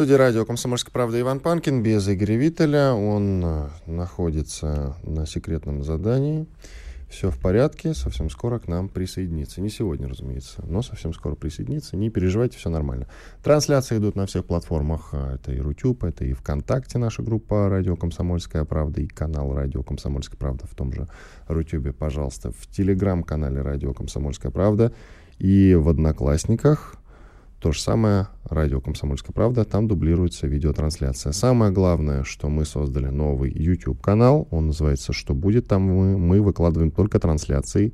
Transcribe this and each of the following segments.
Студии радио «Комсомольская правда» Иван Панкин без Игоря Виттеля. Он э, находится на секретном задании. Все в порядке, совсем скоро к нам присоединится. Не сегодня, разумеется, но совсем скоро присоединится. Не переживайте, все нормально. Трансляции идут на всех платформах. А, это и Рутюб, это и ВКонтакте наша группа «Радио Комсомольская правда» и канал «Радио Комсомольская правда» в том же Рутюбе, пожалуйста. В Телеграм-канале «Радио Комсомольская правда» и в Одноклассниках то же самое радио «Комсомольская правда», там дублируется видеотрансляция. Самое главное, что мы создали новый YouTube-канал, он называется «Что будет?». Там мы, мы выкладываем только трансляции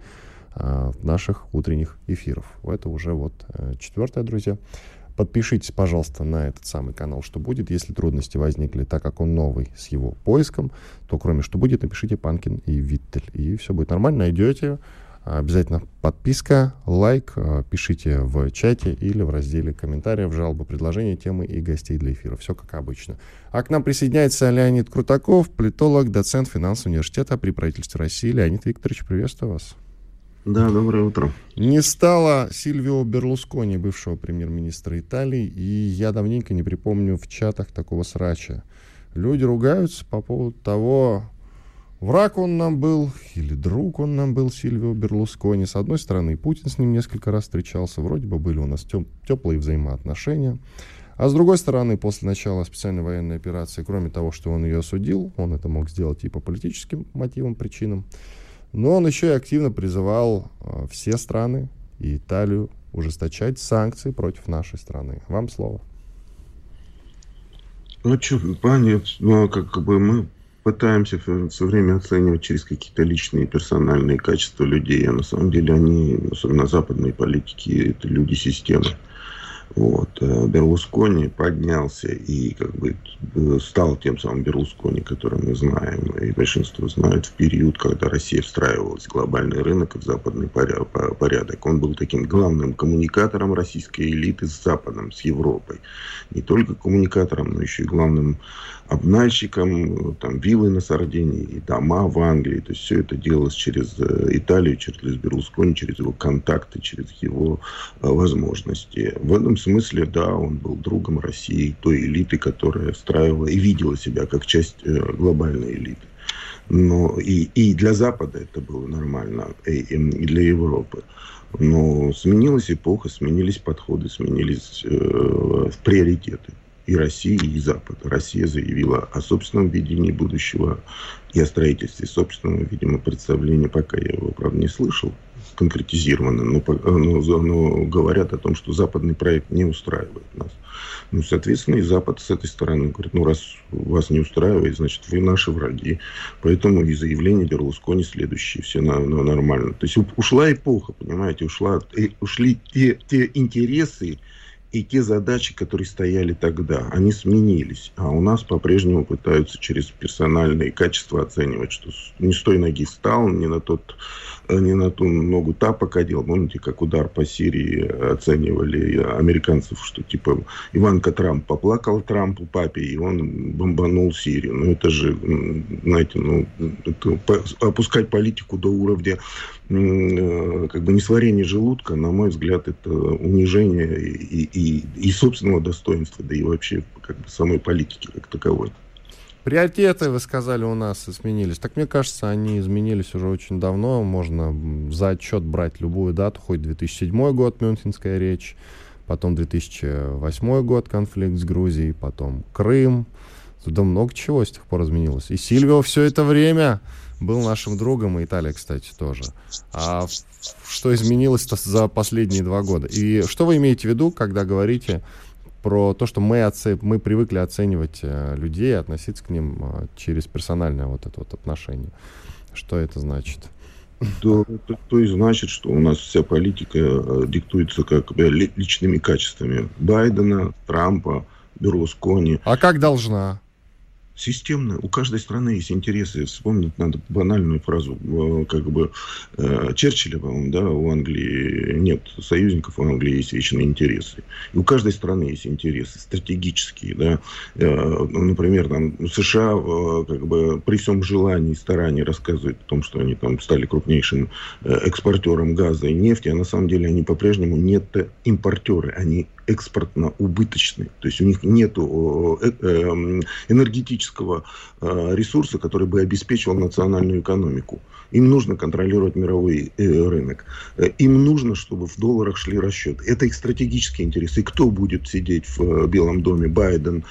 а, наших утренних эфиров. Это уже вот э, четвертое, друзья. Подпишитесь, пожалуйста, на этот самый канал «Что будет?». Если трудности возникли, так как он новый с его поиском, то кроме «Что будет?», напишите «Панкин» и «Виттель». И все будет нормально, найдете Обязательно подписка, лайк, э, пишите в чате или в разделе комментариев, жалобы, предложения, темы и гостей для эфира. Все как обычно. А к нам присоединяется Леонид Крутаков, политолог, доцент финансового университета при правительстве России. Леонид Викторович, приветствую вас. Да, доброе утро. Не стало Сильвио Берлускони, бывшего премьер-министра Италии, и я давненько не припомню в чатах такого срача. Люди ругаются по поводу того, Враг он нам был, или друг он нам был, Сильвио Берлускони. С одной стороны, Путин с ним несколько раз встречался, вроде бы были у нас тем, теплые взаимоотношения. А с другой стороны, после начала специальной военной операции, кроме того, что он ее осудил, он это мог сделать и по политическим мотивам, причинам, но он еще и активно призывал э, все страны и Италию ужесточать санкции против нашей страны. Вам слово. Ну, что, понятно. Ну, как бы мы пытаемся все время оценивать через какие-то личные персональные качества людей, а на самом деле они, особенно западные политики, это люди системы. Вот. Э, Берлускони поднялся и как бы э, стал тем самым Берлускони, который мы знаем, и большинство знают, в период, когда Россия встраивалась в глобальный рынок и в западный порядок. Он был таким главным коммуникатором российской элиты с Западом, с Европой. Не только коммуникатором, но еще и главным обнальщиком, там, виллы на Сардинии и дома в Англии. То есть все это делалось через э, Италию, через Берлускони, через его контакты, через его э, возможности. В этом смысле, да, он был другом России, той элиты, которая встраивала и видела себя как часть э, глобальной элиты. Но и, и для Запада это было нормально, и, и для Европы. Но сменилась эпоха, сменились подходы, сменились э, приоритеты и России, и Запада. Россия заявила о собственном видении будущего и о строительстве собственного, видимо, представления. Пока я его, правда, не слышал конкретизированно, но, но, но говорят о том, что западный проект не устраивает нас. Ну, соответственно, и Запад с этой стороны говорит, ну, раз вас не устраивает, значит, вы наши враги. Поэтому и заявление Берлускони следующее, все на, на, нормально. То есть ушла эпоха, понимаете, ушла, и, ушли те, те интересы, и те задачи, которые стояли тогда, они сменились. А у нас по-прежнему пытаются через персональные качества оценивать, что не с той ноги встал, не на, тот, э, не на ту ногу тапок одел. Помните, как удар по Сирии оценивали американцев, что типа Иванка Трамп поплакал Трампу, папе, и он бомбанул Сирию. Ну это же, знаете, ну, это опускать политику до уровня как бы несварение желудка, на мой взгляд, это унижение и, и, и собственного достоинства, да и вообще как бы самой политики как таковой. Приоритеты, вы сказали, у нас изменились. Так мне кажется, они изменились уже очень давно. Можно за отчет брать любую дату, хоть 2007 год, Мюнхенская речь, потом 2008 год, конфликт с Грузией, потом Крым. Туда много чего с тех пор изменилось. И Сильвио все это время был нашим другом, и Италия, кстати, тоже. А что изменилось-то за последние два года? И что вы имеете в виду, когда говорите про то, что мы, оце... мы привыкли оценивать э, людей, относиться к ним э, через персональное вот это вот отношение? Что это значит? то, то, то и значит, что у нас вся политика э, диктуется как бы личными качествами Байдена, Трампа, Берлускони. А как должна? Системно. У каждой страны есть интересы. Вспомнить надо банальную фразу, э, как бы э, Черчилля, по-моему, да, у Англии нет союзников, у Англии есть вечные интересы. И у каждой страны есть интересы стратегические, да. Э, например, там США, как бы при всем желании и старании рассказывают о том, что они там стали крупнейшим экспортером газа и нефти, а на самом деле они по-прежнему нет импортеры, они экспортно убыточны. То есть у них нет энергетического ресурса, который бы обеспечивал национальную экономику. Им нужно контролировать мировой э, рынок. Э, им нужно, чтобы в долларах шли расчеты. Это их стратегические интересы. И кто будет сидеть в э, Белом доме? Байден,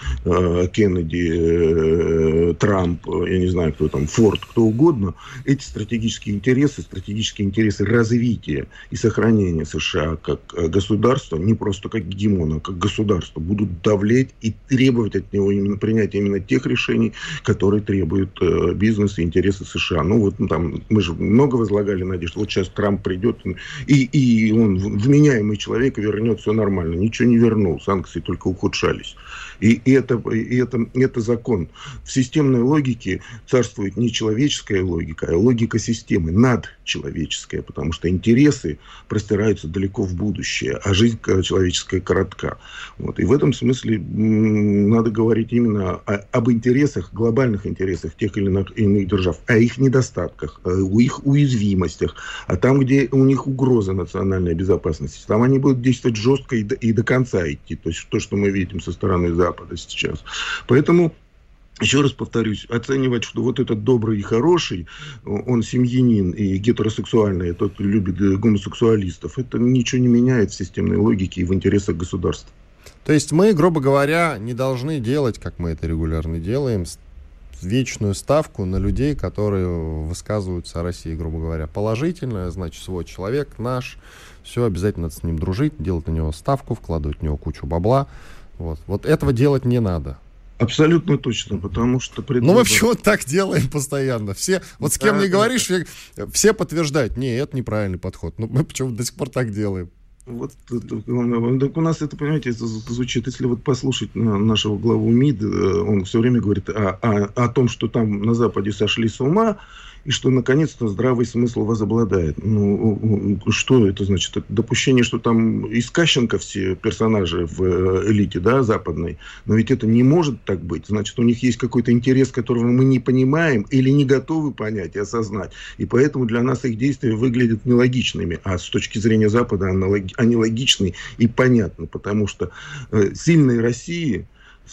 Кеннеди, Трамп, я не знаю, кто там, Форд, кто угодно. Эти стратегические интересы, стратегические интересы развития и сохранения США как государства, не просто как гегемона, а как государства, будут давлеть и требовать от него именно принятия именно тех решений, которые требуют бизнес и интересы США. Ну, вот ну, там мы же много возлагали надежд. Вот сейчас Трамп придет, и, и он вменяемый человек вернет все нормально. Ничего не вернул, санкции только ухудшались. И, это, и это, это закон. В системной логике царствует не человеческая логика, а логика системы, надчеловеческая, потому что интересы простираются далеко в будущее, а жизнь человеческая коротка. Вот. И в этом смысле надо говорить именно о, об интересах, глобальных интересах тех или иных держав, о их недостатках, о их уязвимостях, а там, где у них угроза национальной безопасности, там они будут действовать жестко и до, и до конца идти. То есть то, что мы видим со стороны Запада сейчас. Поэтому еще раз повторюсь, оценивать, что вот этот добрый и хороший, он семьянин и гетеросексуальный, тот любит гомосексуалистов, это ничего не меняет в системной логике и в интересах государства. То есть мы, грубо говоря, не должны делать, как мы это регулярно делаем, вечную ставку на людей, которые высказываются о России, грубо говоря, положительно, значит, свой человек наш, все, обязательно надо с ним дружить, делать на него ставку, вкладывать в него кучу бабла. Вот, вот этого делать не надо. Абсолютно точно, потому что... Предвыбор... Ну, мы почему так делаем постоянно? Все, вот с кем да, не говоришь, да. все подтверждают, не, это неправильный подход. Ну, мы почему до сих пор так делаем? Вот так у нас это, понимаете, это звучит, если вот послушать нашего главу МИД, э, он все время говорит о, о, о том, что там на Западе сошли с ума, и что наконец-то здравый смысл возобладает. Ну, что это значит? Допущение, что там из все персонажи в э, элите, да, западной. Но ведь это не может так быть. Значит, у них есть какой-то интерес, которого мы не понимаем или не готовы понять и осознать. И поэтому для нас их действия выглядят нелогичными. А с точки зрения Запада они логичны и понятны. Потому что э, сильной России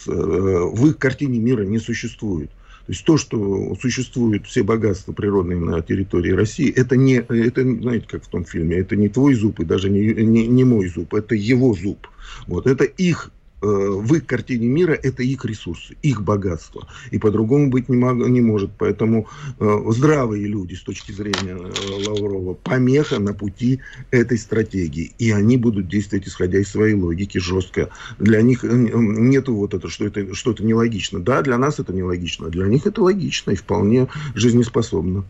э, в их картине мира не существует. То есть то, что существуют все богатства природные на территории России, это не, это, знаете, как в том фильме, это не твой зуб и даже не, не, не мой зуб, это его зуб. Вот, это их в их картине мира это их ресурсы, их богатство. И по-другому быть не, мог, не может. Поэтому э, здравые люди с точки зрения э, Лаврова помеха на пути этой стратегии. И они будут действовать исходя из своей логики жестко. Для них э, нету вот это, что это что-то нелогично. Да, для нас это нелогично, а для них это логично и вполне жизнеспособно.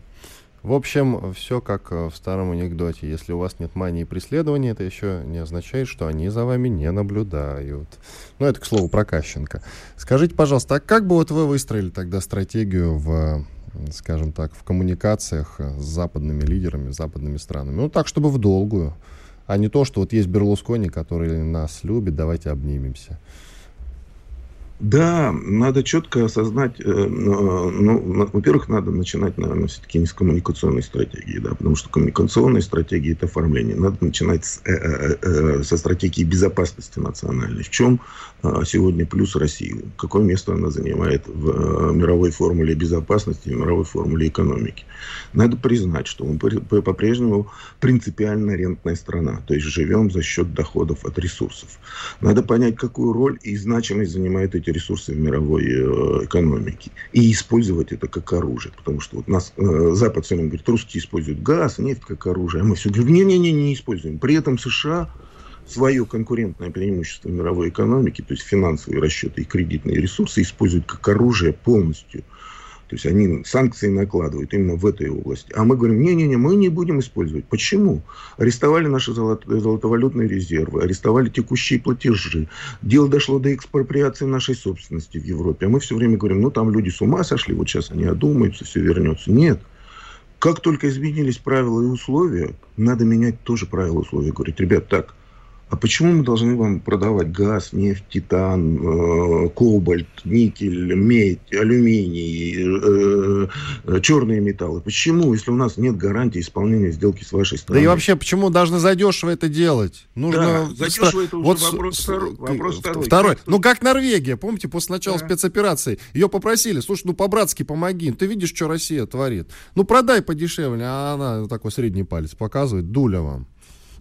В общем, все как э, в старом анекдоте. Если у вас нет мании преследования, это еще не означает, что они за вами не наблюдают. Ну, это, к слову, про Кащенко. Скажите, пожалуйста, а как бы вот вы выстроили тогда стратегию в скажем так, в коммуникациях с западными лидерами, с западными странами. Ну, так, чтобы в долгую, а не то, что вот есть Берлускони, который нас любит, давайте обнимемся. Да, надо четко осознать, э, ну, во-первых, надо начинать, наверное, все-таки не с коммуникационной стратегии, да, потому что коммуникационная стратегия – это оформление. Надо начинать с, э, э, э, со стратегии безопасности национальной. В чем э, сегодня плюс России? Какое место она занимает в э, мировой формуле безопасности, в мировой формуле экономики? Надо признать, что мы по-прежнему принципиально рентная страна, то есть живем за счет доходов от ресурсов. Надо понять, какую роль и значимость занимает эти ресурсы в мировой э, экономике и использовать это как оружие. Потому что вот нас э, Запад все время говорит, русские используют газ, нефть как оружие, а мы все говорим, не-не-не, не используем. При этом США свое конкурентное преимущество мировой экономике, то есть финансовые расчеты и кредитные ресурсы, используют как оружие полностью То есть они санкции накладывают именно в этой области. А мы говорим, не-не-не, мы не будем использовать. Почему? Арестовали наши золото- золотовалютные резервы, арестовали текущие платежи. Дело дошло до экспроприации нашей собственности в Европе. А мы все время говорим, ну там люди с ума сошли, вот сейчас они одумаются, все вернется. Нет. Как только изменились правила и условия, надо менять тоже правила и условия. Говорить, ребят, так, а почему мы должны вам продавать газ, нефть, титан, э, кобальт, никель, медь, алюминий, э, э, черные металлы? Почему, если у нас нет гарантии исполнения сделки с вашей стороны? Да и вообще, почему должны задешево это делать? Нужно... Да, задешево это уже вот вопрос, второй, вопрос второй. Второй. Ну, как Норвегия, помните, после начала да. спецоперации, ее попросили, слушай, ну, по-братски помоги, ты видишь, что Россия творит. Ну, продай подешевле, а она такой средний палец показывает, дуля вам.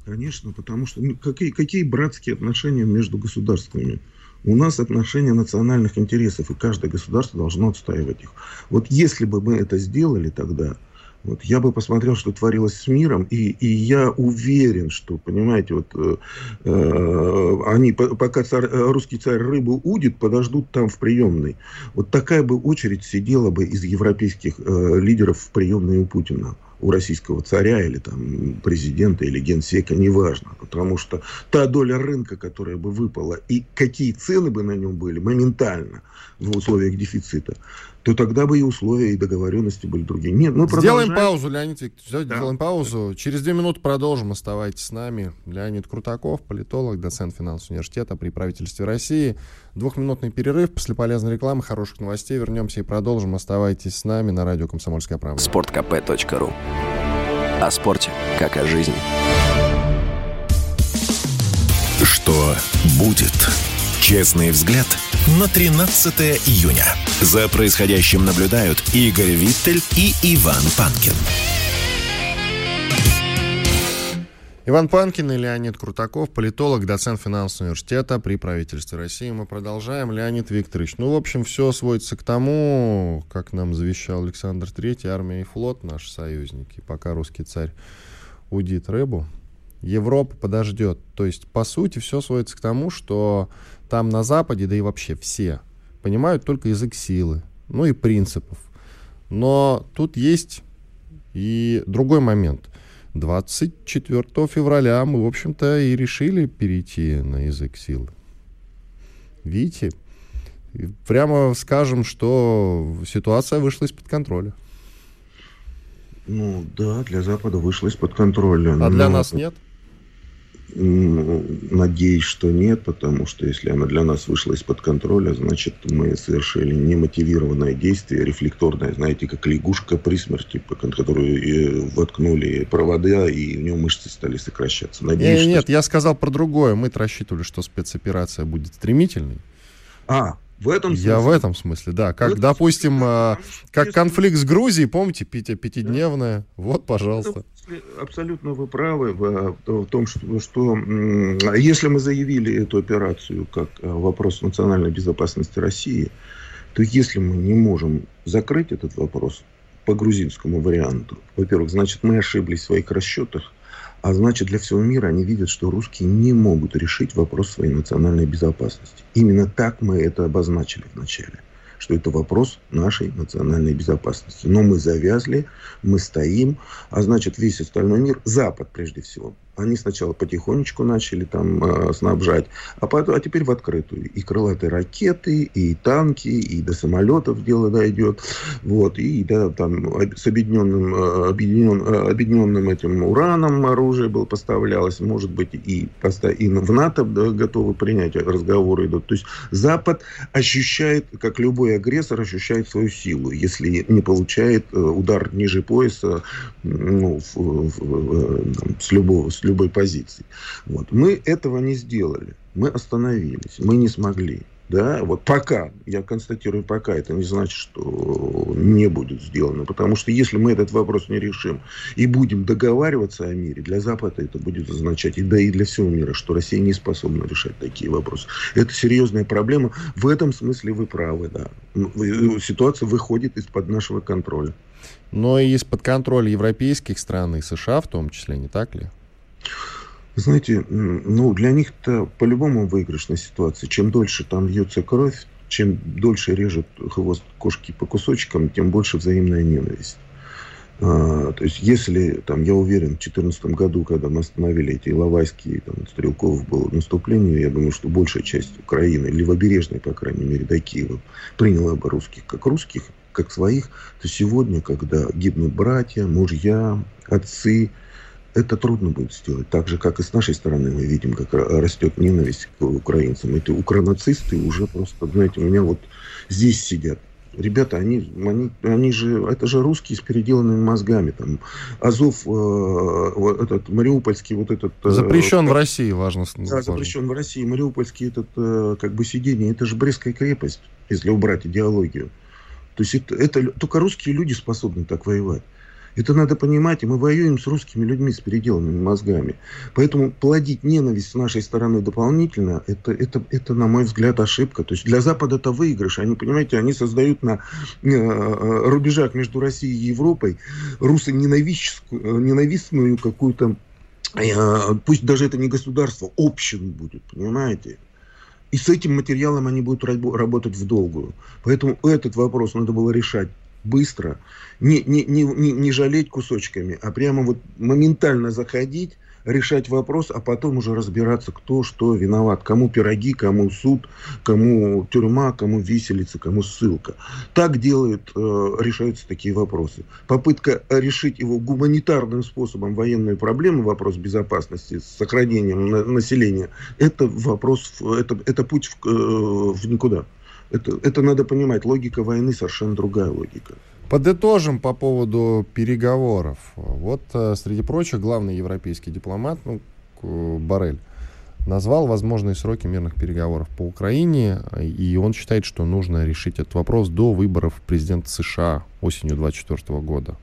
Конечно, потому что ну, какие, какие братские отношения между государствами? У нас отношения национальных интересов, и каждое государство должно отстаивать их. Вот если бы мы это сделали тогда, вот, я бы посмотрел, что творилось с миром, и, и я уверен, что, понимаете, вот э, э, они, пока царь, русский царь рыбу удит, подождут там в приемной. Вот такая бы очередь сидела бы из европейских э, лидеров в приемной у Путина у российского царя или там президента или генсека, неважно. Потому что та доля рынка, которая бы выпала, и какие цены бы на нем были моментально в условиях дефицита, то тогда бы и условия, и договоренности были другие. Нет, мы Сделаем продолжаем. паузу, Леонид Викторович. Да. Сделаем паузу. Через две минуты продолжим. Оставайтесь с нами. Леонид Крутаков, политолог, доцент финансового университета при правительстве России. Двухминутный перерыв. После полезной рекламы, хороших новостей вернемся и продолжим. Оставайтесь с нами на радио «Комсомольская правда». Спорткп.ру О спорте, как о жизни. Что будет? Честный взгляд на 13 июня. За происходящим наблюдают Игорь Виттель и Иван Панкин. Иван Панкин и Леонид Крутаков, политолог, доцент финансового университета при правительстве России. Мы продолжаем. Леонид Викторович, ну, в общем, все сводится к тому, как нам завещал Александр Третий, армия и флот, наши союзники, пока русский царь удит рыбу, Европа подождет. То есть, по сути, все сводится к тому, что там на Западе, да и вообще все, понимают только язык силы, ну и принципов. Но тут есть и другой момент. 24 февраля мы, в общем-то, и решили перейти на язык силы. Видите, прямо скажем, что ситуация вышла из-под контроля. Ну да, для Запада вышла из-под контроля. А для нас нет? Надеюсь, что нет, потому что если она для нас вышла из-под контроля, значит, мы совершили немотивированное действие, рефлекторное, знаете, как лягушка при смерти, которую воткнули провода, и у нее мышцы стали сокращаться. Надеюсь, нет, что... нет, я сказал про другое. Мы рассчитывали, что спецоперация будет стремительной. А, в этом смысле. Я в этом смысле, да. Как, допустим, смысле, э, как конфликт с Грузией, помните, пяти, пятидневная. Да. Вот, пожалуйста. Абсолютно вы правы в, в том, что, что если мы заявили эту операцию как э, вопрос национальной безопасности России, то если мы не можем закрыть этот вопрос по грузинскому варианту, во-первых, значит, мы ошиблись в своих расчетах, а значит, для всего мира они видят, что русские не могут решить вопрос своей национальной безопасности. Именно так мы это обозначили вначале что это вопрос нашей национальной безопасности. Но мы завязли, мы стоим, а значит весь остальной мир, Запад прежде всего, они сначала потихонечку начали там э, снабжать, а, потом, а теперь в открытую. И крылатые ракеты, и танки, и до самолетов дело дойдет. Вот, и да, там с объединенным, э, объединен, э, объединенным этим ураном оружие было поставлялось. Может быть, и, и в НАТО да, готовы принять разговоры идут. То есть Запад ощущает, как любой агрессор, ощущает свою силу. Если не получает э, удар ниже пояса ну, в, в, в, с любого, любой позиции. Вот. Мы этого не сделали. Мы остановились. Мы не смогли. Да, вот пока, я констатирую пока, это не значит, что не будет сделано. Потому что если мы этот вопрос не решим и будем договариваться о мире, для Запада это будет означать, и да и для всего мира, что Россия не способна решать такие вопросы. Это серьезная проблема. В этом смысле вы правы, да. Ситуация выходит из-под нашего контроля. Но и из-под контроля европейских стран и США в том числе, не так ли? Знаете, ну, для них это по-любому выигрышная ситуация. Чем дольше там льется кровь, чем дольше режет хвост кошки по кусочкам, тем больше взаимная ненависть. А, то есть, если, там, я уверен, в 2014 году, когда мы остановили эти Иловайские, там, Стрелков было наступление, я думаю, что большая часть Украины, левобережной, по крайней мере, до Киева, приняла бы русских как русских, как своих, то сегодня, когда гибнут братья, мужья, отцы, это трудно будет сделать. Так же, как и с нашей стороны мы видим, как растет ненависть к украинцам. Эти укранацисты уже просто, знаете, у меня вот здесь сидят ребята, они, они, они же, это же русские с переделанными мозгами. Там, Азов, э, этот Мариупольский, вот этот... Э, запрещен э, в России, важно Да, запрещен в России. Мариупольский этот, э, как бы, сидение, это же Брестская крепость, если убрать идеологию. То есть это, это только русские люди способны так воевать. Это надо понимать, и мы воюем с русскими людьми, с переделанными мозгами. Поэтому плодить ненависть с нашей стороны дополнительно, это, это, это на мой взгляд, ошибка. То есть для Запада это выигрыш. Они, понимаете, они создают на э, рубежах между Россией и Европой руссо-ненавистную ненавистную какую-то э, пусть даже это не государство, общину будет, понимаете? И с этим материалом они будут работать в долгую. Поэтому этот вопрос надо было решать быстро, не, не, не, не жалеть кусочками, а прямо вот моментально заходить, решать вопрос, а потом уже разбираться, кто что виноват. Кому пироги, кому суд, кому тюрьма, кому виселица, кому ссылка. Так делают, э, решаются такие вопросы. Попытка решить его гуманитарным способом военную проблему, вопрос безопасности с сохранением на, населения, это вопрос, это, это путь в, э, в никуда. Это, это надо понимать. Логика войны совершенно другая логика. Подытожим по поводу переговоров. Вот, э, среди прочих, главный европейский дипломат, ну, Барель, назвал возможные сроки мирных переговоров по Украине, и он считает, что нужно решить этот вопрос до выборов президента США осенью 2024 года.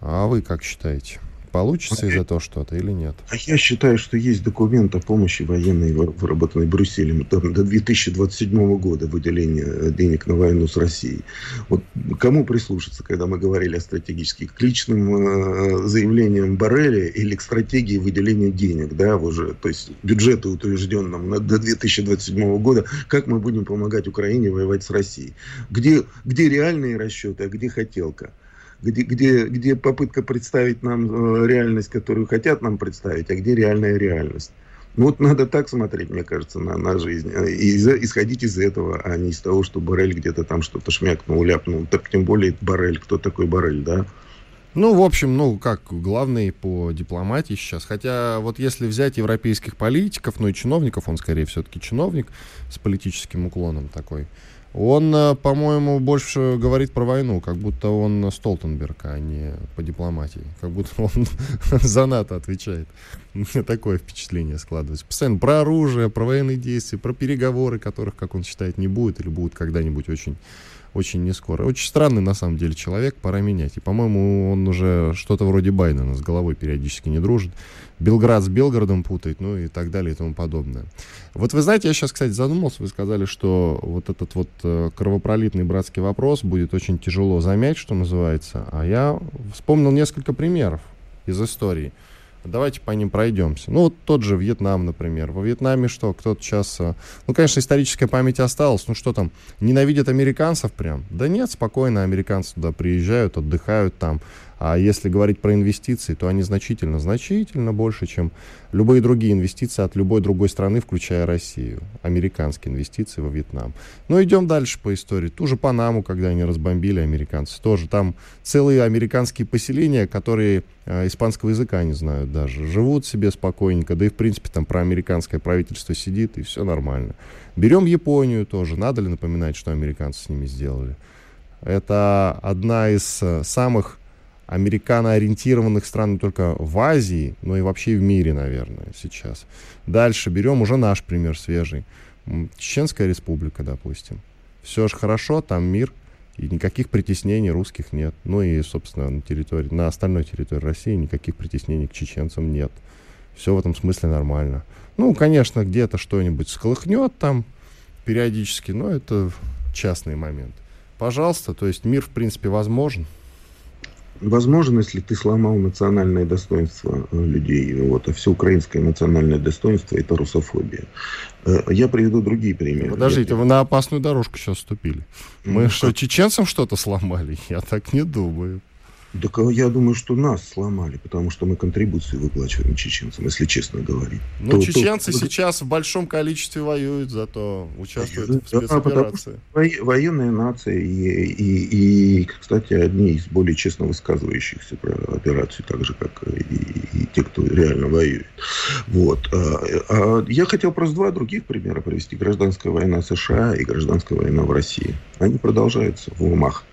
А вы как считаете? Получится из этого что-то или нет? А я считаю, что есть документ о помощи военной, выработанной Брюсселем там, до 2027 года выделения э, денег на войну с Россией. Вот кому прислушаться, когда мы говорили о стратегических? К личным э, заявлениям Барреля или к стратегии выделения денег, да, уже, то есть бюджету утвержденном на, до 2027 года, как мы будем помогать Украине воевать с Россией? Где, где реальные расчеты, а где хотелка? Где, где, где попытка представить нам э, реальность, которую хотят нам представить, а где реальная реальность. Ну вот надо так смотреть, мне кажется, на, на жизнь. Э, и исходить из этого, а не из того, что Барель где-то там что-то шмякнул, ляпнул. Так тем более Барель. Кто такой Барель, да? Ну, в общем, ну, как главный по дипломатии сейчас. Хотя вот если взять европейских политиков, ну и чиновников, он скорее все-таки чиновник с политическим уклоном такой, он, э, по-моему, больше говорит про войну, как будто он Столтенберг, а не по дипломатии. Как будто он за НАТО отвечает. Мне такое впечатление складывается. Постоянно про оружие, про военные действия, про переговоры, которых, как он считает, не будет или будут когда-нибудь очень очень не скоро. Очень странный, на самом деле, человек, пора менять. И, по-моему, он уже что-то вроде Байдена с головой периодически не дружит. Белград с Белгородом путает, ну и так далее и тому подобное. Вот вы знаете, я сейчас, кстати, задумался, вы сказали, что вот этот вот э, кровопролитный братский вопрос будет очень тяжело замять, что называется. А я вспомнил несколько примеров из истории. Давайте по ним пройдемся. Ну, вот тот же Вьетнам, например. Во Вьетнаме что, кто-то сейчас... Э, ну, конечно, историческая память осталась. Ну, что там, ненавидят американцев прям? Да нет, спокойно американцы туда приезжают, отдыхают там. А если говорить про инвестиции, то они значительно, значительно больше, чем любые другие инвестиции от любой другой страны, включая Россию. Американские инвестиции во Вьетнам. Но идем дальше по истории. Ту же Панаму, когда они разбомбили, американцы тоже. Там целые американские поселения, которые э, испанского языка не знают даже. Живут себе спокойненько. Да и, в принципе, там про американское правительство сидит, и все нормально. Берем Японию тоже. Надо ли напоминать, что американцы с ними сделали? Это одна из э, самых американо-ориентированных стран не только в Азии, но и вообще в мире, наверное, сейчас. Дальше берем уже наш пример свежий. Чеченская республика, допустим. Все же хорошо, там мир, и никаких притеснений русских нет. Ну и, собственно, на, территории, на остальной территории России никаких притеснений к чеченцам нет. Все в этом смысле нормально. Ну, конечно, где-то что-нибудь сколыхнет там периодически, но это частный момент. Пожалуйста, то есть мир, в принципе, возможен. Возможно, если ты сломал национальное достоинство э, людей, вот, а все украинское национальное достоинство – это русофобия. Э, я приведу другие примеры. Подождите, вы на опасную дорожку сейчас вступили. Мы ну, что, чеченцам что-то сломали? Я так не думаю. Так я думаю, что нас сломали, потому что мы контрибуции выплачиваем чеченцам, если честно говорить. Ну, то, чеченцы то... сейчас в большом количестве воюют, зато участвуют да, в спецоперации. Да, военная нация и, и, и, кстати, одни из более честно высказывающихся про операцию, так же, как и, и те, кто реально воюет. Вот. А, а я хотел просто два других примера привести. Гражданская война США и гражданская война в России. Они продолжаются в умах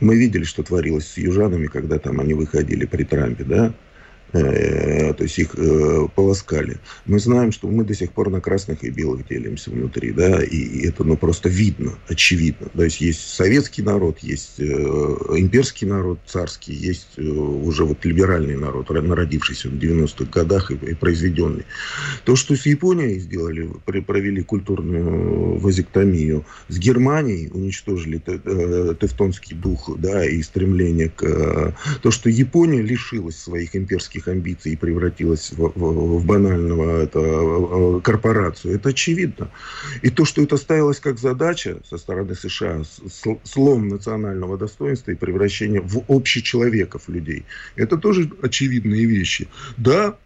мы видели, что творилось с южанами, когда там они выходили при Трампе, да, то есть их э, полоскали. Мы знаем, что мы до сих пор на красных и белых делимся внутри, да, и это, ну, просто видно, очевидно. То есть есть советский народ, есть э, имперский народ, царский, есть уже вот либеральный народ, народившийся в 90-х годах и произведенный. То, что с Японией сделали, провели культурную вазектомию, с Германией уничтожили тевтонский дух, да, и стремление к... То, что Япония лишилась своих имперских политических амбиций и превратилась в, в, в банального это, э, корпорацию, это очевидно. И то, что это ставилось как задача со стороны США, слом национального достоинства и превращение в общечеловеков людей, это тоже очевидные вещи. Да,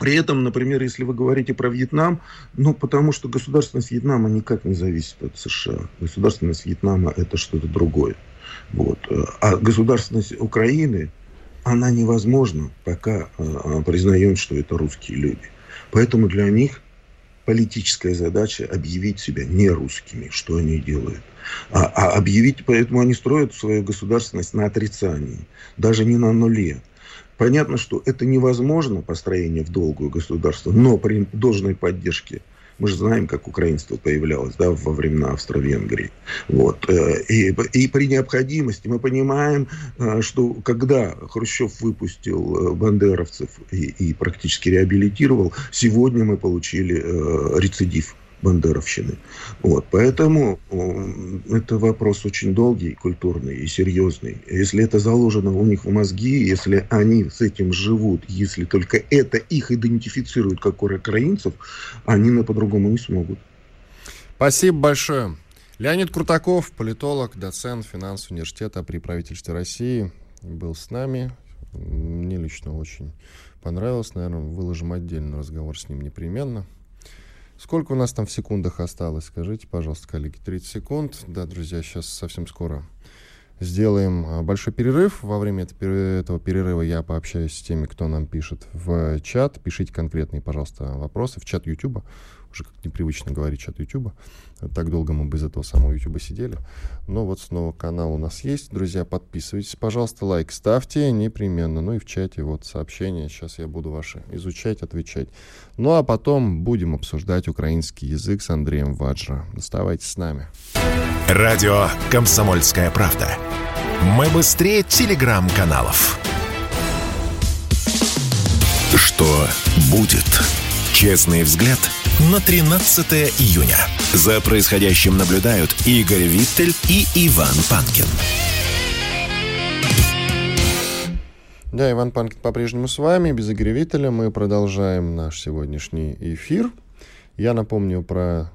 при этом, например, если вы говорите про Вьетнам, ну, потому что государственность Вьетнама никак не зависит от США. Государственность Вьетнама – это что-то другое. Вот. А государственность Украины она невозможна, пока э, признаем, что это русские люди. Поэтому для них политическая задача объявить себя не русскими, что они делают. А, а объявить, поэтому они строят свою государственность на отрицании, даже не на нуле. Понятно, что это невозможно построение в долгую государство, но при должной поддержке мы же знаем, как украинство появлялось да, во времена Австро-Венгрии. Вот. Э, и, и при необходимости мы понимаем, э, что когда Хрущев выпустил э, бандеровцев и, и практически реабилитировал, сегодня мы получили рецидив бандеровщины. Вот, поэтому это вопрос очень долгий, культурный и серьезный. Если это заложено у них в мозги, если они с этим живут, если только это их идентифицирует как украинцев, они на по-другому не смогут. Спасибо большое. Леонид Крутаков, политолог, доцент финансового университета при правительстве России, был с нами. Мне лично очень понравилось. Наверное, выложим отдельный разговор с ним непременно. Сколько у нас там в секундах осталось? Скажите, пожалуйста, коллеги. 30 секунд. Да, друзья, сейчас совсем скоро сделаем а, большой перерыв. Во время этого перерыва я пообщаюсь с теми, кто нам пишет в чат. Пишите конкретные, пожалуйста, вопросы в чат YouTube уже как непривычно говорить чат YouTube. Так долго мы без этого самого YouTube сидели. Но вот снова канал у нас есть. Друзья, подписывайтесь, пожалуйста, лайк ставьте непременно. Ну и в чате вот сообщения. Сейчас я буду ваши изучать, отвечать. Ну а потом будем обсуждать украинский язык с Андреем Ваджра. Оставайтесь с нами. Радио «Комсомольская правда». Мы быстрее телеграм-каналов. Что будет? Честный взгляд – на 13 июня. За происходящим наблюдают Игорь Виттель и Иван Панкин. Да, Иван Панкин по-прежнему с вами. Без Игоря Виттеля мы продолжаем наш сегодняшний эфир. Я напомню про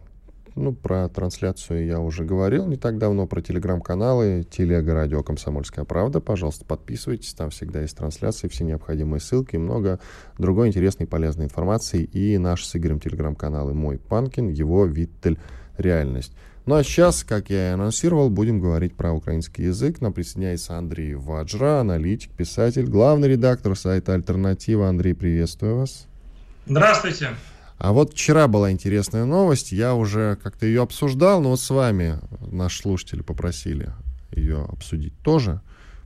ну, про трансляцию я уже говорил не так давно, про телеграм-каналы, телега, радио «Комсомольская правда». Пожалуйста, подписывайтесь, там всегда есть трансляции, все необходимые ссылки, много другой интересной и полезной информации. И наш с Игорем телеграм-канал и мой Панкин, его Виттель «Реальность». Ну а сейчас, как я и анонсировал, будем говорить про украинский язык. Нам присоединяется Андрей Ваджра, аналитик, писатель, главный редактор сайта «Альтернатива». Андрей, приветствую вас. Здравствуйте. А вот вчера была интересная новость, я уже как-то ее обсуждал, но вот с вами наши слушатели попросили ее обсудить тоже,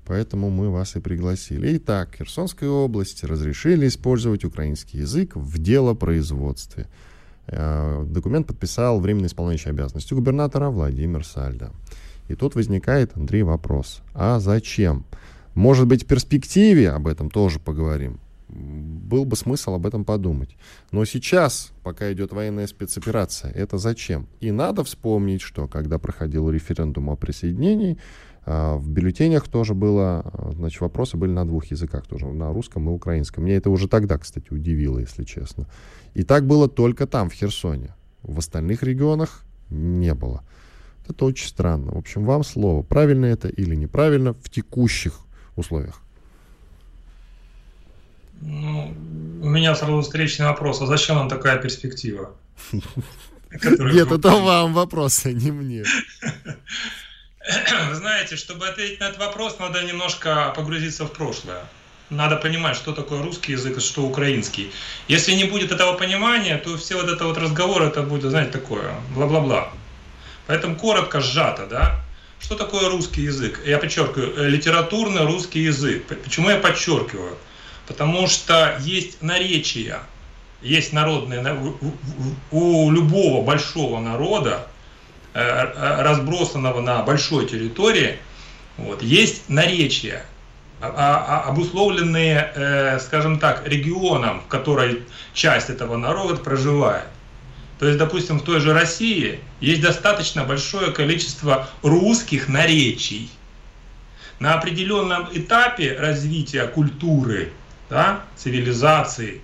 поэтому мы вас и пригласили. Итак, в Херсонской области разрешили использовать украинский язык в делопроизводстве. Э, документ подписал временно исполняющий обязанности губернатора Владимир Сальдо. И тут возникает, Андрей, вопрос. А зачем? Может быть, в перспективе об этом тоже поговорим был бы смысл об этом подумать. Но сейчас, пока идет военная спецоперация, это зачем? И надо вспомнить, что когда проходил референдум о присоединении, А в бюллетенях тоже было, значит, вопросы были на двух языках тоже, на русском и украинском. Меня это уже тогда, кстати, удивило, если честно. И так было только там, в Херсоне. В остальных регионах не было. Это очень странно. В общем, вам слово. Правильно это или неправильно в текущих условиях? Ну, у меня сразу встречный вопрос. А зачем нам такая перспектива? Нет, это вам вопрос, а не мне. Вы знаете, чтобы ответить на этот вопрос, надо немножко погрузиться в прошлое. Надо понимать, что такое русский язык что украинский. Если не будет этого понимания, то все вот это вот разговор, это будет, знаете, такое, бла-бла-бла. Поэтому коротко, сжато, да. Что такое русский язык? Я подчеркиваю, литературный русский язык. Почему я подчеркиваю? Потому что есть наречия, есть народные, у любого большого народа, э, э, разбросанного на большой территории, вот, есть наречия, а, а, а, обусловленные, скажем так, регионом, в которой часть этого народа проживает. То есть, допустим, в той же России есть достаточно большое количество русских наречий. На определенном этапе развития культуры, да, цивилизации,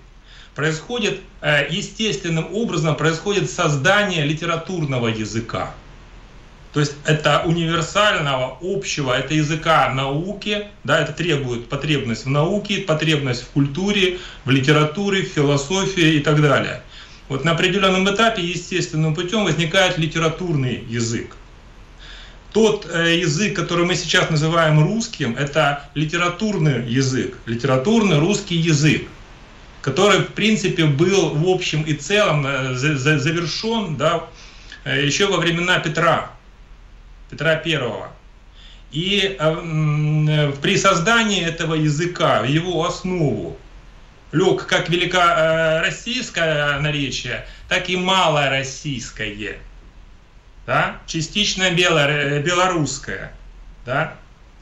происходит э, естественным образом происходит создание литературного языка. То есть это универсального, общего, это языка науки, да, это требует потребность в науке, потребность в культуре, в литературе, в философии и так далее. Вот на определенном этапе естественным путем возникает литературный язык. Тот э, язык, который мы сейчас называем русским, это литературный язык, литературный русский язык, который, в принципе, был в общем и целом э, завершен да, э, еще во времена Петра, Петра Первого. И при создании этого языка, его основу, лег как великороссийское наречие, так и малороссийское, да? частично бело, белорусское. Да?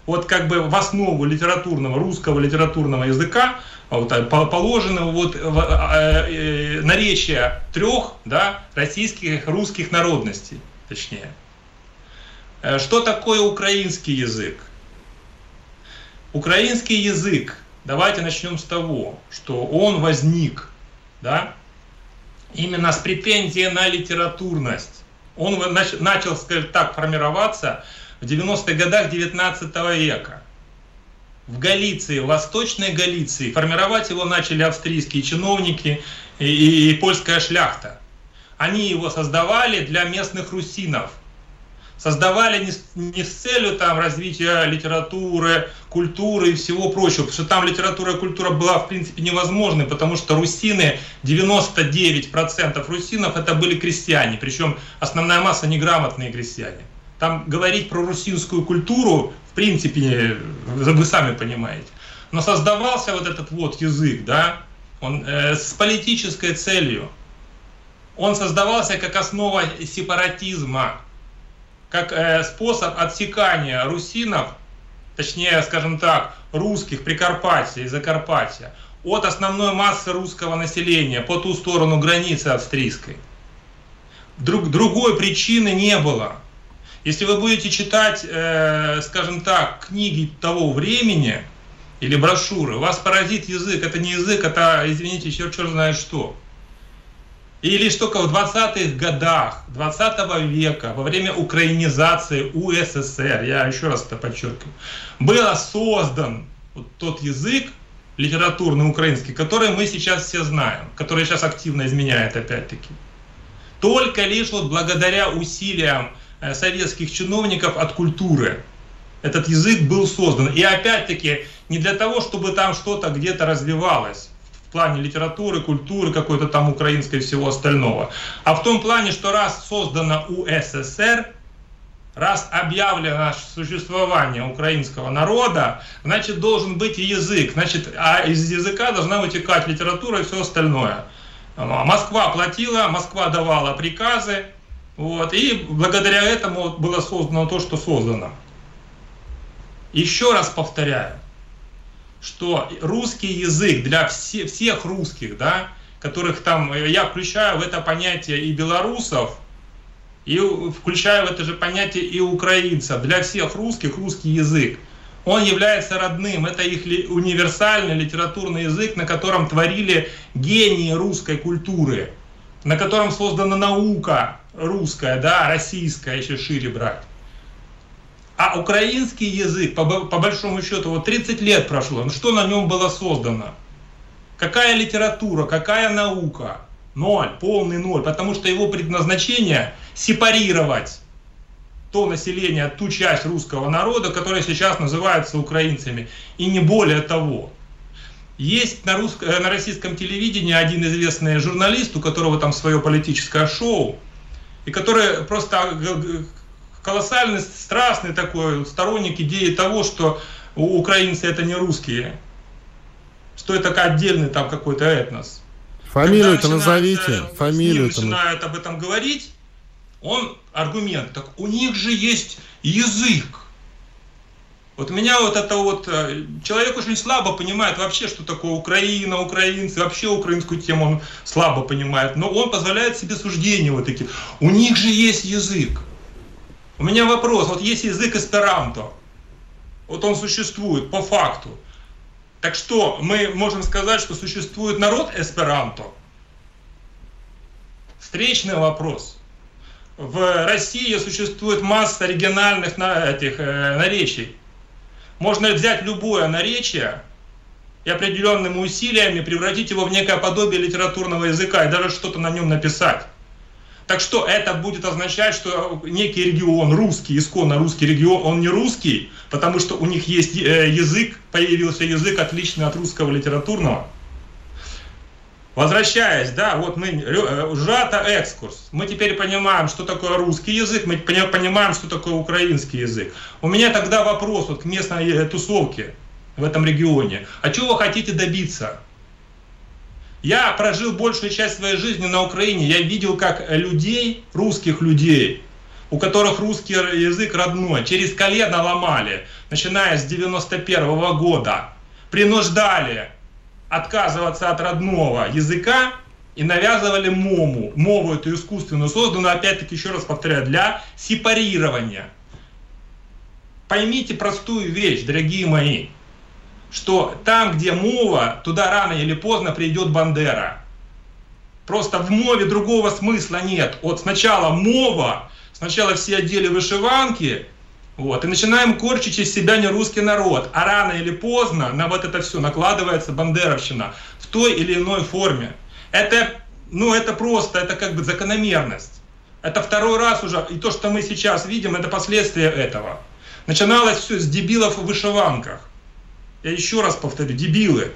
Вот как бы в основу литературного, русского литературного языка вот, положено вот, э, э, наречие трех да, российских, русских народностей, точнее. Э, что такое украинский язык? Украинский язык давайте начнем с того, что он возник, да, именно с претензией на литературность. Он начал, скажем так, формироваться в 90-х годах 19 века. В Галиции, в Восточной Галиции, формировать его начали австрийские чиновники и, и, и польская шляхта. Они его создавали для местных русинов – создавали не, не с целью там развития литературы, культуры и всего прочего, потому что там литература и культура была в принципе невозможной, потому что русины, 99% русинов это были крестьяне, причем основная масса неграмотные крестьяне. Там говорить про русинскую культуру, в принципе, вы сами понимаете. Но создавался вот этот вот язык, да, он э, с политической целью. Он создавался как основа сепаратизма, как э, способ отсекания русинов, точнее, скажем так, русских Прикарпатия и Закарпатья от основной массы русского населения по ту сторону границы австрийской. Друг, другой причины не было. Если вы будете читать, э, скажем так, книги того времени или брошюры, вас поразит язык. Это не язык, это, извините, черт, черт знает что. И лишь только в 20-х годах 20 века, во время украинизации УССР, я еще раз это подчеркиваю, был создан вот тот язык литературный украинский, который мы сейчас все знаем, который сейчас активно изменяет опять-таки. Только лишь вот благодаря усилиям э, советских чиновников от культуры этот язык был создан. И опять-таки не для того, чтобы там что-то где-то развивалось, в плане литературы, культуры, какой-то там украинской и всего остального. А в том плане, что раз создана УССР, раз объявлено существование украинского народа, значит должен быть язык, значит, а из языка должна вытекать литература и все остальное. Москва платила, Москва давала приказы, вот, и благодаря этому было создано то, что создано. Еще раз повторяю, что русский язык для все, всех русских, да, которых там, я включаю в это понятие и белорусов, и включая в это же понятие и украинцев. Для всех русских русский язык. Он является родным. Это их универсальный литературный язык, на котором творили гении русской культуры, на котором создана наука русская, да, российская, еще шире брать. А украинский язык, по, по большому счету, вот 30 лет прошло, ну что на нем было создано? Какая литература, какая наука? Ноль, полный ноль, потому что его предназначение сепарировать то население, ту часть русского народа, которая сейчас называется украинцами, и не более того. Есть на, русско, э, на российском телевидении один известный журналист, у которого там свое политическое шоу, и который просто э, колоссальный, страстный такой сторонник идеи того, что украинцы это не русские, что это отдельный там какой-то этнос. Фамилию-то назовите. Фамилию начинают об этом говорить, он аргумент, так у них же есть язык. Вот меня вот это вот, э, человек очень слабо понимает вообще, что такое Украина, украинцы, вообще украинскую тему он слабо понимает, но он позволяет себе суждения вот такие. У них же есть язык. У меня вопрос, вот есть язык эсперанто, вот он существует по факту. Так что, мы можем сказать, что существует народ эсперанто? Встречный вопрос. В России существует масса оригинальных на этих э, наречий. Можно взять любое наречие и определенными усилиями превратить его в некое подобие литературного языка и даже что-то на нем написать. Так что это будет означать, что некий регион, русский, исконно русский регион, он не русский, потому что у них есть э, язык, появился язык отличный от русского литературного. Возвращаясь, да, вот мы, э, сжато экскурс. Мы теперь понимаем, что такое русский язык, мы понимаем, что такое украинский язык. У меня тогда вопрос вот к местной э, тусовке в этом регионе. А чего вы хотите добиться? Я прожил большую часть своей жизни на Украине. Я видел, как людей, русских людей, у которых русский язык родной, через колено ломали, начиная с 91 -го года, принуждали отказываться от родного языка и навязывали мому. Мову эту искусственную созданную, опять-таки, еще раз повторяю, для сепарирования. Поймите простую вещь, дорогие мои что там, где мова, туда рано или поздно придет Бандера. Просто в мове другого смысла нет. Вот сначала мова, сначала все одели вышиванки, вот, и начинаем корчить из себя не русский народ. А рано или поздно на вот это все накладывается бандеровщина в той или иной форме. Это, ну, это просто, это как бы закономерность. Это второй раз уже, и то, что мы сейчас видим, это последствия этого. Начиналось все с дебилов в вышиванках. Я еще раз повторю, дебилы.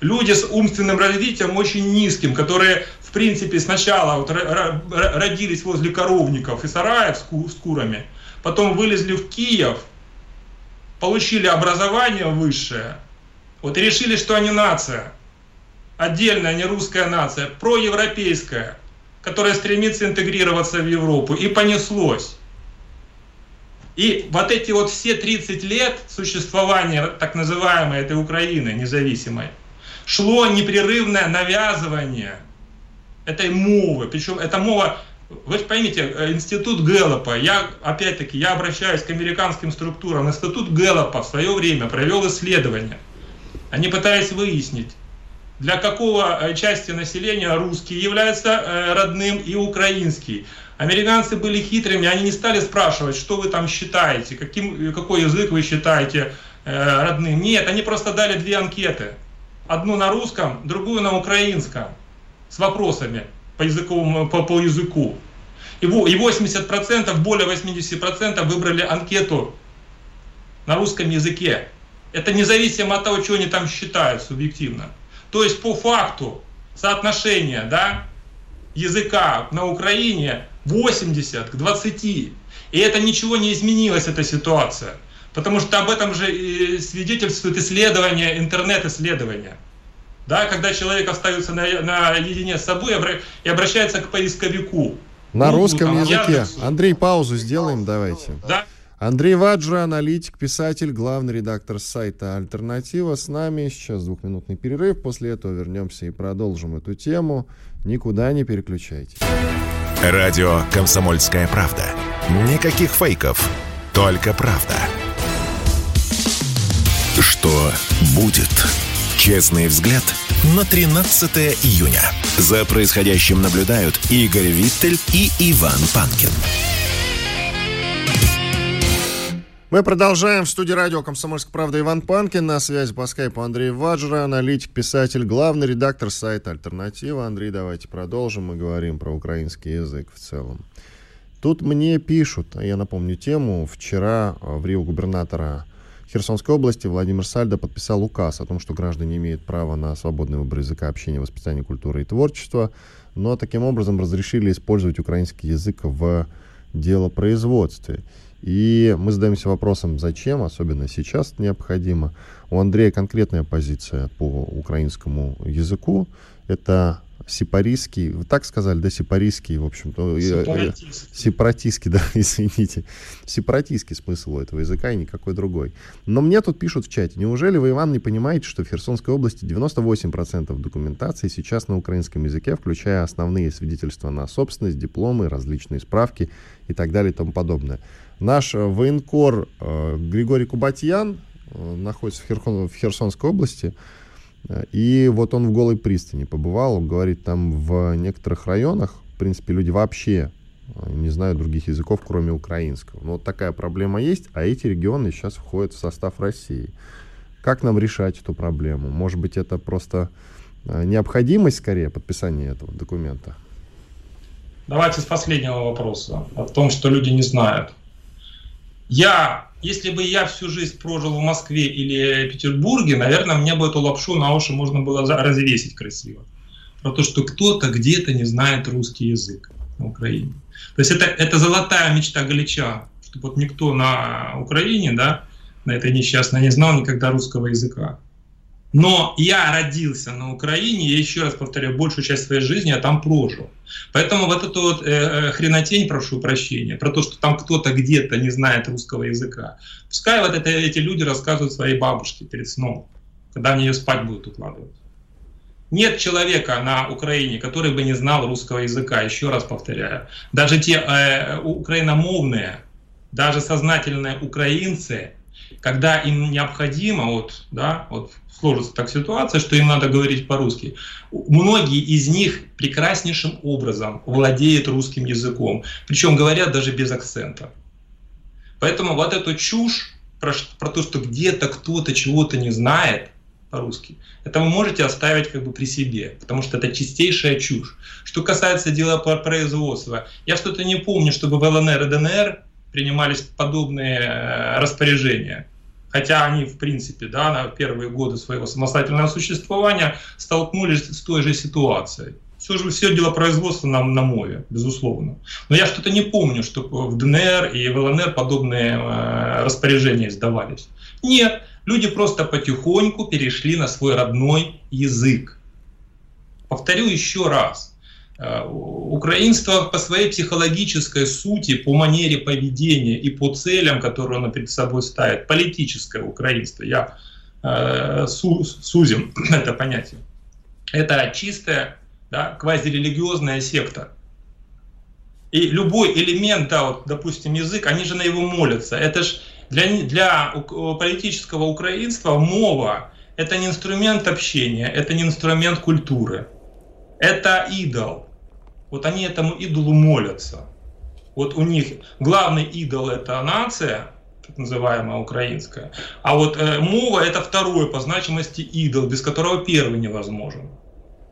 Люди с умственным развитием очень низким, которые, в принципе, сначала вот родились возле коровников и сараев с курами, потом вылезли в Киев, получили образование высшее, вот и решили, что они нация, отдельная, не русская нация, проевропейская, которая стремится интегрироваться в Европу, и понеслось. И вот эти вот все 30 лет существования так называемой этой Украины независимой шло непрерывное навязывание этой мовы. Причем эта мова, вы же поймите, э, институт Гэллопа, я, опять-таки, я обращаюсь к американским структурам, институт Гэллопа в свое время провел исследование. Они пытались выяснить, для какого э, части населения русский является э, родным и украинский. Американцы были хитрыми, они не стали спрашивать, что вы там считаете, каким, какой язык вы считаете э, родным. Нет, они просто дали две анкеты. Одну на русском, другую на украинском. С вопросами по, языковому, по, по языку. И 80%, более 80% выбрали анкету на русском языке. Это независимо от того, что они там считают субъективно. То есть по факту соотношение да, языка на Украине 80 к 20. И это ничего не изменилось, эта ситуация. Потому что об этом же свидетельствует исследование, интернет-исследование. Да, когда человек остается на, наедине с собой и обращается к поисковику. На ну, русском там, языке. Яндексу. Андрей, паузу сделаем, давайте. Да. Андрей Ваджа, аналитик, писатель, главный редактор сайта «Альтернатива» с нами. Сейчас двухминутный перерыв. После этого вернемся и продолжим эту тему. Никуда не переключайтесь. Радио «Комсомольская правда». Никаких фейков, только правда. Что будет? Честный взгляд на 13 июня. За происходящим наблюдают Игорь Виттель и Иван Панкин. Мы продолжаем. В студии радио «Комсомольская правда» Иван Панкин. На связи по скайпу Андрей Ваджра, аналитик, писатель, главный редактор сайта «Альтернатива». Андрей, давайте продолжим. Мы говорим про украинский язык в целом. Тут мне пишут, а я напомню тему, вчера в Рио губернатора Херсонской области Владимир Сальдо подписал указ о том, что граждане имеют право на свободный выбор языка общения, воспитания, культуры и творчества, но таким образом разрешили использовать украинский язык в делопроизводстве. И мы задаемся вопросом, зачем, особенно сейчас необходимо. У Андрея конкретная позиция по украинскому языку. Это сепаристский, вы так сказали, да, сепаристский, в общем-то, сепаратистский. сепаратистский, да, извините, сепаратистский смысл у этого языка и никакой другой. Но мне тут пишут в чате, неужели вы, Иван, не понимаете, что в Херсонской области 98% документации сейчас на украинском языке, включая основные свидетельства на собственность, дипломы, различные справки и так далее и тому подобное. Наш э, военкор э, Григорий Кубатьян э, находится в, Херхон, в Херсонской области. И вот он в Голой пристани побывал. Он говорит, там в некоторых районах, в принципе, люди вообще не знают других языков, кроме украинского. Но вот такая проблема есть, а эти регионы сейчас входят в состав России. Как нам решать эту проблему? Может быть, это просто необходимость, скорее, подписания этого документа? Давайте с последнего вопроса. О том, что люди не знают. Я, если бы я всю жизнь прожил в Москве или Петербурге, наверное, мне бы эту лапшу на уши можно было развесить красиво. Про то, что кто-то где-то не знает русский язык на Украине. То есть это, это золотая мечта галича, чтобы вот никто на Украине, да, на этой несчастной не знал никогда русского языка. Но я родился на Украине, я еще раз повторяю, большую часть своей жизни я там прожил. Поэтому вот эту вот э, э, хренотень, прошу прощения, про то, что там кто-то где-то не знает русского языка. Пускай вот это, эти люди рассказывают своей бабушке перед сном, когда они ее спать будут укладывать. Нет человека на Украине, который бы не знал русского языка, еще раз повторяю. Даже те э, украиномовные, даже сознательные украинцы, когда им необходимо, вот, да, вот сложится так ситуация, что им надо говорить по-русски. Многие из них прекраснейшим образом владеют русским языком, причем говорят даже без акцента. Поэтому вот эту чушь про, про то, что где-то кто-то чего-то не знает по-русски, это вы можете оставить как бы при себе, потому что это чистейшая чушь. Что касается дела по производству, я что-то не помню, чтобы в ЛНР и ДНР принимались подобные э, распоряжения хотя они, в принципе, да, на первые годы своего самостоятельного существования столкнулись с той же ситуацией. Все же все дело производства на, на мове, безусловно. Но я что-то не помню, что в ДНР и в ЛНР подобные э, распоряжения издавались. Нет, люди просто потихоньку перешли на свой родной язык. Повторю еще раз. Украинство по своей психологической сути, по манере поведения и по целям, которые оно перед собой ставит, политическое украинство, я э, су, сузим это понятие, это чистая да, квазирелигиозная секта. И любой элемент, да, вот, допустим, язык, они же на его молятся. Это ж для, для политического украинства мова – это не инструмент общения, это не инструмент культуры. Это идол вот они этому идолу молятся. Вот у них главный идол это нация, так называемая украинская, а вот э, мова это второй по значимости идол, без которого первый невозможен.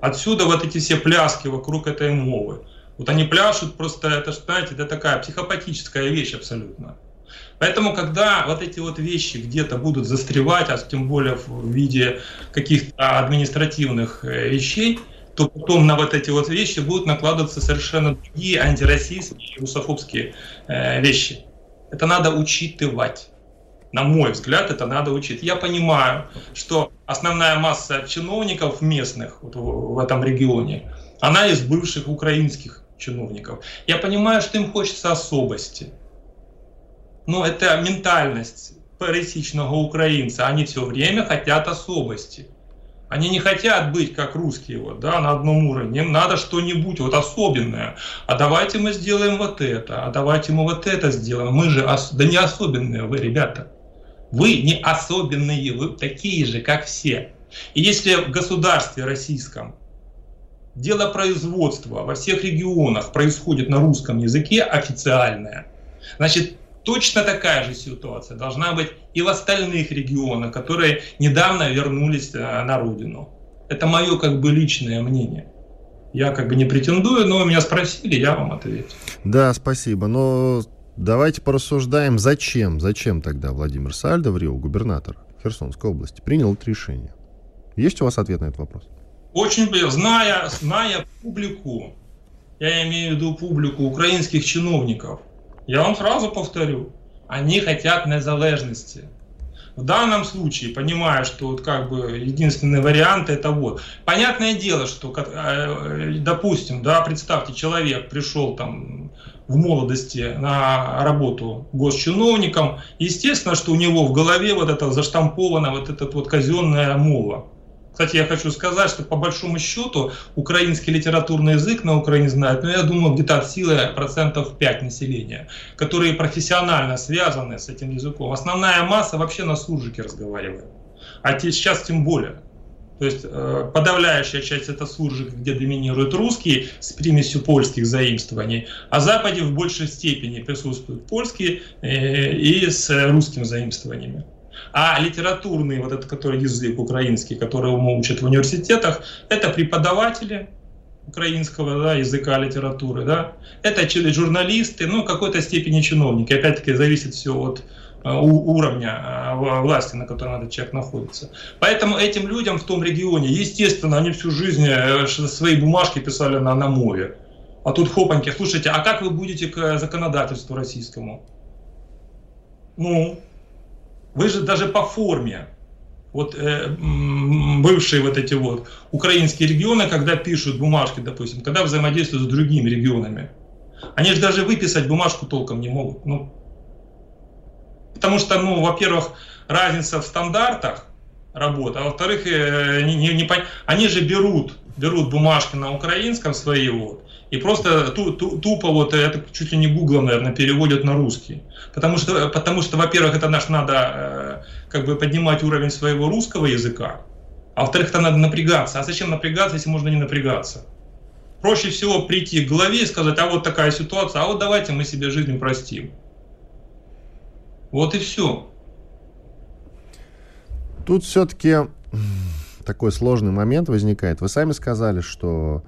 Отсюда вот эти все пляски вокруг этой мовы. Вот они пляшут просто, это, знаете, это такая психопатическая вещь абсолютно. Поэтому, когда вот эти вот вещи где-то будут застревать, а тем более в виде каких-то административных э, вещей, то потом на вот эти вот вещи будут накладываться совершенно другие антироссийские, русофобские э, вещи. Это надо учитывать. На мой взгляд, это надо учить. Я понимаю, что основная масса чиновников местных вот в, в этом регионе, она из бывших украинских чиновников. Я понимаю, что им хочется особости. Но это ментальность пересечного украинца. Они все время хотят особости. Они не хотят быть как русские, вот, да, на одном уровне. Им надо что-нибудь вот особенное. А давайте мы сделаем вот это, а давайте мы вот это сделаем. Мы же, ос... да не особенные вы, ребята. Вы не особенные, вы такие же, как все. И если в государстве российском дело производства во всех регионах происходит на русском языке официальное, значит, точно такая же ситуация должна быть и в остальных регионах, которые недавно вернулись э, на родину. Это мое как бы личное мнение. Я как бы не претендую, но меня спросили, я вам ответил. Да, спасибо. Но давайте порассуждаем, зачем, зачем тогда Владимир Сальдо в Рио, губернатор Херсонской области, принял это решение? Есть у вас ответ на этот вопрос? Очень, зная, зная публику, я имею в виду публику украинских чиновников, я вам сразу повторю, они хотят незалежности. В данном случае, понимая, что вот как бы единственный вариант это вот. Понятное дело, что, э, допустим, да, представьте, человек пришел там в молодости на работу госчиновником, естественно, что у него в голове вот это заштамповано вот этот вот казенная мова. Кстати, я хочу сказать, что по большому счету украинский литературный язык на Украине знает, но я думаю, где-то от силы процентов 5 населения, которые профессионально связаны с этим языком. Основная масса вообще на суржике разговаривает. А сейчас тем более. То есть э, подавляющая часть это суржик, где доминирует русский с примесью польских заимствований, а Западе в большей степени присутствуют польские э, и с русскими заимствованиями. А литературный, вот этот который язык украинский, который мы учат в университетах, это преподаватели украинского да, языка, литературы, да, это журналисты, ну, в какой-то степени чиновники. Опять-таки, зависит все от э, уровня э, власти, на котором этот человек находится. Поэтому этим людям в том регионе, естественно, они всю жизнь э, свои бумажки писали на, на мове. А тут хопаньки, слушайте, а как вы будете к законодательству российскому? Ну, вы же даже по форме, вот э, бывшие вот эти вот украинские регионы, когда пишут бумажки, допустим, когда взаимодействуют с другими регионами, они же даже выписать бумажку толком не могут. Ну, потому что, ну, во-первых, разница в стандартах работы, а во-вторых, э, не, не, не, они же берут, берут бумажки на украинском свои вот, и просто ту, ту, тупо вот это чуть ли не гуглом, наверное, переводят на русский. Потому что, потому что во-первых, это наш надо э, как бы поднимать уровень своего русского языка, а во-вторых, это надо напрягаться. А зачем напрягаться, если можно не напрягаться? Проще всего прийти к главе и сказать, а вот такая ситуация, а вот давайте мы себе жизнь простим. Вот и все. Тут все-таки такой сложный момент возникает. Вы сами сказали, что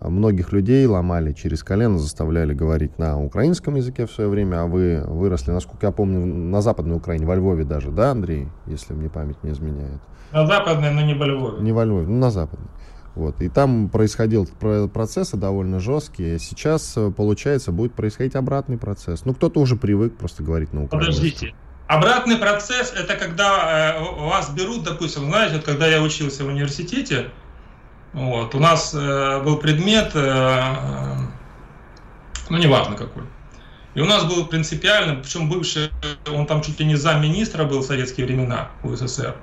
многих людей ломали через колено, заставляли говорить на украинском языке в свое время, а вы выросли, насколько я помню, на Западной Украине, во Львове даже, да, Андрей, если мне память не изменяет? На Западной, но не во Львове. Не во Львове, ну на Западной. Вот. И там происходил процессы довольно жесткие. Сейчас, э, получается, будет происходить обратный процесс. Ну, кто-то уже привык просто говорить на украинском. Подождите. Обратный процесс – это когда э, вас берут, допустим, знаете, вот когда я учился в университете, вот. У нас э, был предмет, э, э, ну неважно какой. И у нас был принципиально, причем бывший, он там чуть ли не замминистра был в советские времена в СССР.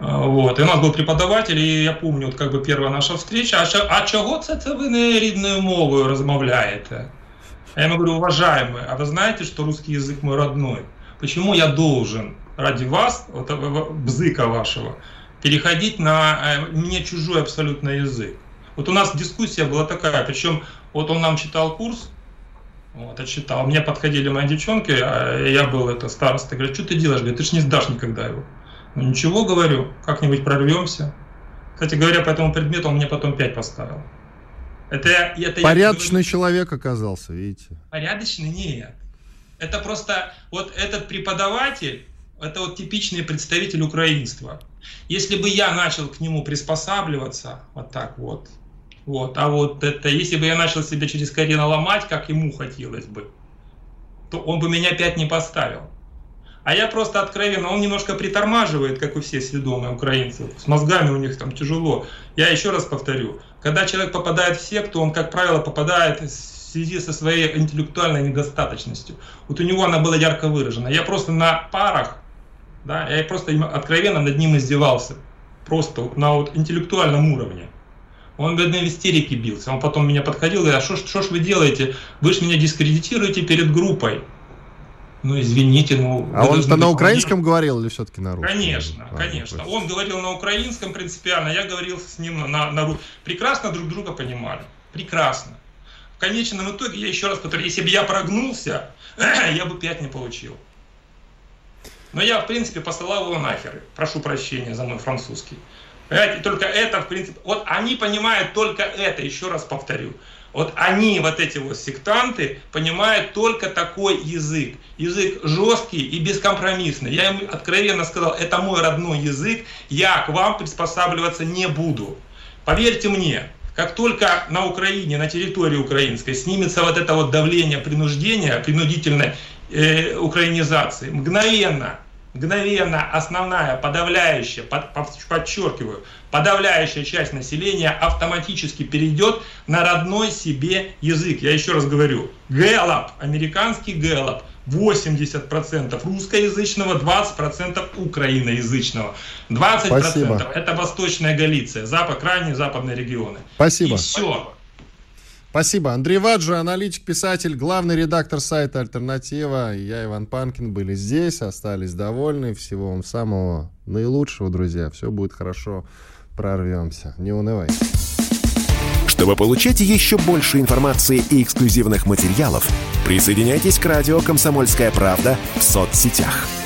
Э, вот. И у нас был преподаватель, и я помню, вот как бы первая наша встреча, а, а чого це це ви не рідною мовою розмовляєте? Я ему говорю, уважаемый, а вы знаете, что русский язык мой родной? Почему я должен ради вас, вот, бзыка вашего, переходить на э, мне чужой абсолютно язык. Вот у нас дискуссия была такая, причем вот он нам читал курс, вот, отчитал. Мне подходили мои девчонки, а я был это староста, говорят, что ты делаешь? Говорит, ты же не сдашь никогда его. Ну ничего, говорю, как-нибудь прорвемся. Кстати говоря, по этому предмету он мне потом 5 поставил. Это, это Порядочный я... человек оказался, видите. Порядочный? Нет. Это просто вот этот преподаватель, это вот типичный представитель украинства. Если бы я начал к нему приспосабливаться, вот так вот, вот, а вот это, если бы я начал себя через колено ломать, как ему хотелось бы, то он бы меня опять не поставил. А я просто откровенно, он немножко притормаживает, как и все сведомые украинцы. С мозгами у них там тяжело. Я еще раз повторю, когда человек попадает в секту, он, как правило, попадает в связи со своей интеллектуальной недостаточностью. Вот у него она была ярко выражена. Я просто на парах да, я просто откровенно над ним издевался. просто на вот интеллектуальном уровне. Он, бедный, в истерике бился. Он потом меня подходил и говорит, а что ж вы делаете? Вы же меня дискредитируете перед группой. Ну, извините, ну... А он-то на украинском говорил или все-таки на русском? Конечно, а, конечно. Ну, он говорил на украинском принципиально, я говорил с ним на, на русском. Прекрасно друг друга понимали. Прекрасно. В конечном итоге, я еще раз повторю, если бы я прогнулся, я бы пять не получил. Но я, в принципе, посылал его нахер. Прошу прощения за мой французский. Понимаете, только это, в принципе, вот они понимают только это, еще раз повторю. Вот они, вот эти вот сектанты, понимают только такой язык. Язык жесткий и бескомпромиссный. Я им откровенно сказал, это мой родной язык, я к вам приспосабливаться не буду. Поверьте мне, как только на Украине, на территории украинской снимется вот это вот давление принуждения, принудительной э, украинизации, мгновенно мгновенно основная, подавляющая, под, подчеркиваю, подавляющая часть населения автоматически перейдет на родной себе язык. Я еще раз говорю, Гэллоп, американский Гэллоп, 80% русскоязычного, 20% украиноязычного. 20% Спасибо. это Восточная Галиция, запад, крайние западные регионы. Спасибо. И все. Спасибо. Андрей Ваджи, аналитик, писатель, главный редактор сайта «Альтернатива». Я, Иван Панкин, были здесь, остались довольны. Всего вам самого наилучшего, друзья. Все будет хорошо. Прорвемся. Не унывай. Чтобы получать еще больше информации и эксклюзивных материалов, присоединяйтесь к радио «Комсомольская правда» в соцсетях –